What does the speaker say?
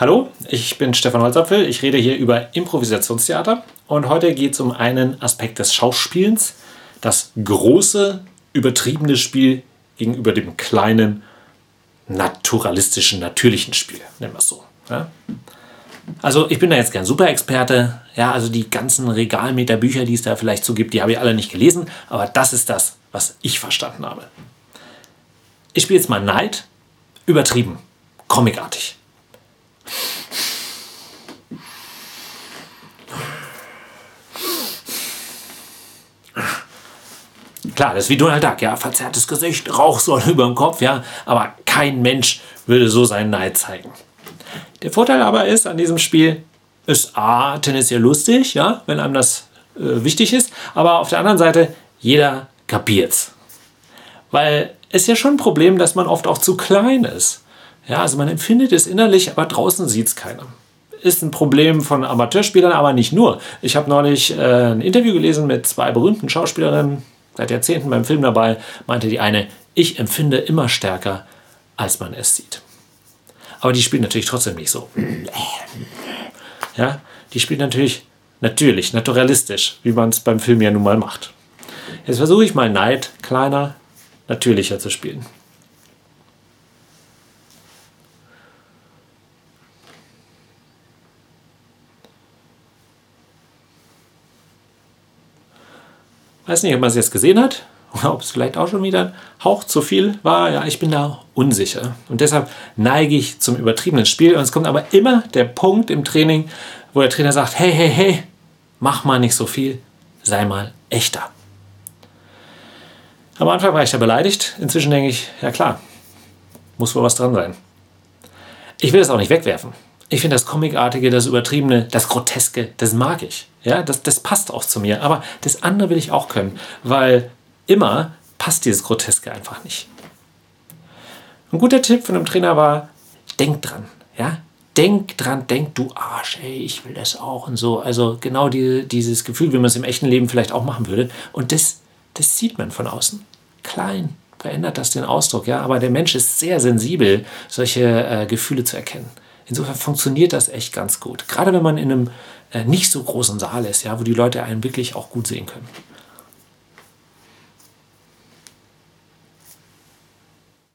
Hallo, ich bin Stefan Holzapfel. Ich rede hier über Improvisationstheater und heute geht es um einen Aspekt des Schauspielens, das große, übertriebene Spiel gegenüber dem kleinen, naturalistischen, natürlichen Spiel, nennen wir es so. Ja? Also ich bin da jetzt kein Superexperte. Ja, also die ganzen Regalmeter Bücher, die es da vielleicht so gibt, die habe ich alle nicht gelesen, aber das ist das, was ich verstanden habe. Ich spiele jetzt mal Neid, übertrieben, comicartig. Klar, das ist wie Donald Duck, ja, verzerrtes Gesicht, Rauchsäule über dem Kopf, ja, aber kein Mensch würde so seinen Neid zeigen. Der Vorteil aber ist an diesem Spiel, ist A, tendenziell lustig, ja, wenn einem das äh, wichtig ist, aber auf der anderen Seite, jeder kapiert's. Weil es ja schon ein Problem, dass man oft auch zu klein ist. Ja, also man empfindet es innerlich, aber draußen sieht es keiner. Ist ein Problem von Amateurspielern, aber nicht nur. Ich habe neulich äh, ein Interview gelesen mit zwei berühmten Schauspielerinnen, seit Jahrzehnten beim Film dabei, meinte die eine, ich empfinde immer stärker, als man es sieht. Aber die spielt natürlich trotzdem nicht so. Ja, die spielt natürlich natürlich, naturalistisch, wie man es beim Film ja nun mal macht. Jetzt versuche ich mal Neid kleiner, natürlicher zu spielen. Weiß nicht, ob man es jetzt gesehen hat oder ob es vielleicht auch schon wieder ein Hauch zu viel war. Ja, ich bin da unsicher. Und deshalb neige ich zum übertriebenen Spiel. Und es kommt aber immer der Punkt im Training, wo der Trainer sagt, hey, hey, hey, mach mal nicht so viel, sei mal echter. Am Anfang war ich da beleidigt. Inzwischen denke ich, ja klar, muss wohl was dran sein. Ich will das auch nicht wegwerfen. Ich finde das Comicartige, das Übertriebene, das Groteske, das mag ich. Ja, das, das passt auch zu mir. Aber das andere will ich auch können, weil immer passt dieses Groteske einfach nicht. Ein guter Tipp von einem Trainer war, denk dran. Ja, denk dran, denk du Arsch, ey, ich will das auch und so. Also genau die, dieses Gefühl, wie man es im echten Leben vielleicht auch machen würde. Und das, das sieht man von außen. Klein verändert das den Ausdruck, ja. Aber der Mensch ist sehr sensibel, solche äh, Gefühle zu erkennen. Insofern funktioniert das echt ganz gut. Gerade wenn man in einem äh, nicht so großen Saal ist, ja, wo die Leute einen wirklich auch gut sehen können.